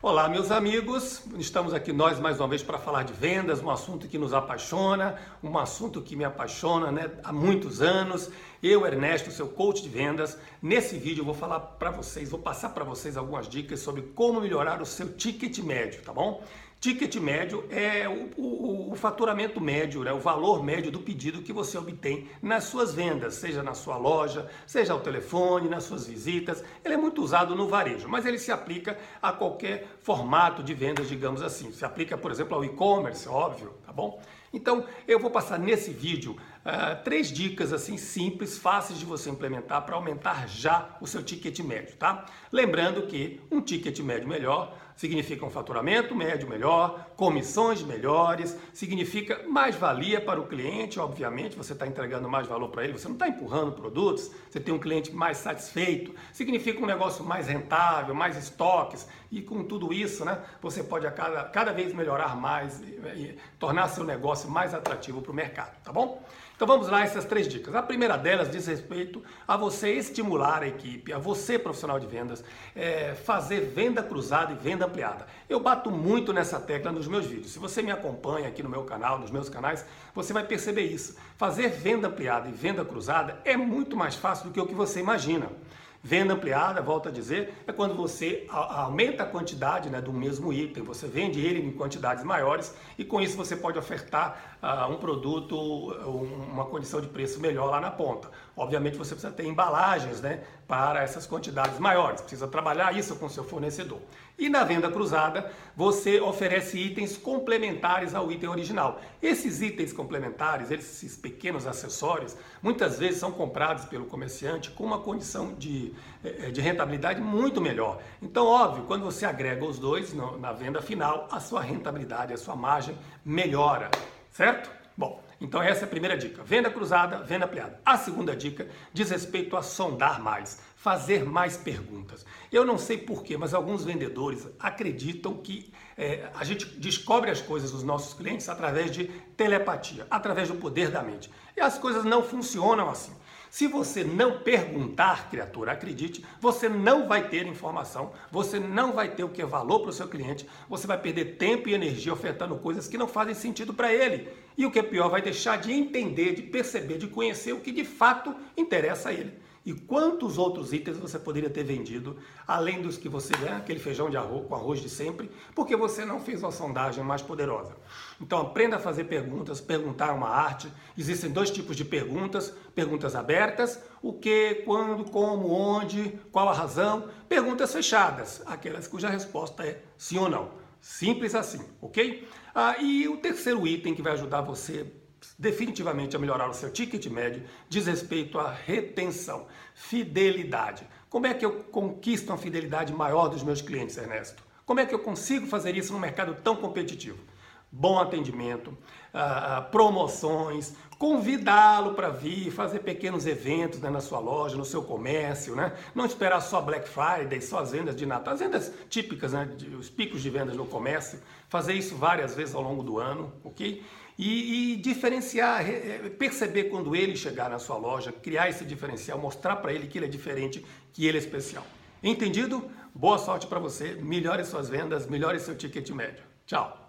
Olá, meus amigos. Estamos aqui nós mais uma vez para falar de vendas, um assunto que nos apaixona, um assunto que me apaixona né, há muitos anos. Eu, Ernesto, seu coach de vendas. Nesse vídeo eu vou falar para vocês, vou passar para vocês algumas dicas sobre como melhorar o seu ticket médio, tá bom? Ticket médio é o, o, o, faturamento médio, né? o valor médio do pedido que você obtém nas suas vendas, seja na sua loja, seja ao telefone, nas suas visitas. Ele é muito usado no varejo, mas ele se aplica a qualquer formato de vendas, digamos assim. Se aplica, por exemplo, ao e-commerce, óbvio, tá bom? Então, eu vou passar nesse vídeo uh, três dicas assim simples, fáceis de você implementar para aumentar já o seu ticket médio, tá? Lembrando que um ticket médio melhor significa um faturamento médio melhor, comissões melhores, significa mais valia para o cliente, obviamente, você está entregando mais valor para ele, você não está empurrando produtos, você tem um cliente mais satisfeito, significa um negócio mais rentável, mais estoques, e com tudo isso, né, você pode a cada, cada vez melhorar mais e, e tornar seu negócio mais atrativo para o mercado, tá bom? Então vamos lá, essas três dicas. A primeira delas diz respeito a você estimular a equipe, a você profissional de vendas, é, fazer venda cruzada e venda ampliada. Eu bato muito nessa tecla nos meus vídeos. Se você me acompanha aqui no meu canal, nos meus canais, você vai perceber isso. Fazer venda ampliada e venda cruzada é muito mais fácil do que o que você imagina. Venda ampliada, volto a dizer, é quando você aumenta a quantidade né, do mesmo item, você vende ele em quantidades maiores e com isso você pode ofertar uh, um produto, uma condição de preço melhor lá na ponta. Obviamente você precisa ter embalagens né, para essas quantidades maiores, precisa trabalhar isso com seu fornecedor. E na venda cruzada, você oferece itens complementares ao item original. Esses itens complementares, esses pequenos acessórios, muitas vezes são comprados pelo comerciante com uma condição de, eh, de rentabilidade muito melhor. Então, óbvio, quando você agrega os dois na venda final, a sua rentabilidade, a sua margem melhora, certo? Bom, então essa é a primeira dica. Venda cruzada, venda ampliada. A segunda dica diz respeito a sondar mais, fazer mais perguntas. Eu não sei porquê, mas alguns vendedores acreditam que é, a gente descobre as coisas dos nossos clientes através de telepatia, através do poder da mente. E as coisas não funcionam assim. Se você não perguntar, criatura, acredite, você não vai ter informação, você não vai ter o que é valor para o seu cliente, você vai perder tempo e energia ofertando coisas que não fazem sentido para ele. E o que é pior, vai deixar de entender, de perceber, de conhecer o que de fato interessa a ele. E quantos outros itens você poderia ter vendido, além dos que você, né, aquele feijão de arroz com arroz de sempre, porque você não fez uma sondagem mais poderosa. Então aprenda a fazer perguntas, perguntar é uma arte. Existem dois tipos de perguntas: perguntas abertas, o que, quando, como, onde, qual a razão, perguntas fechadas, aquelas cuja resposta é sim ou não. Simples assim, ok? Ah, e o terceiro item que vai ajudar você definitivamente a melhorar o seu ticket médio diz respeito à retenção, fidelidade. Como é que eu conquisto uma fidelidade maior dos meus clientes, Ernesto? Como é que eu consigo fazer isso num mercado tão competitivo? Bom atendimento, uh, promoções, convidá-lo para vir, fazer pequenos eventos né, na sua loja, no seu comércio, né? Não esperar só Black Friday, só as vendas de Natal, as vendas típicas, né, os picos de vendas no comércio, fazer isso várias vezes ao longo do ano, ok? E, e diferenciar, perceber quando ele chegar na sua loja, criar esse diferencial, mostrar para ele que ele é diferente, que ele é especial. Entendido? Boa sorte para você, melhore suas vendas, melhore seu ticket médio. Tchau!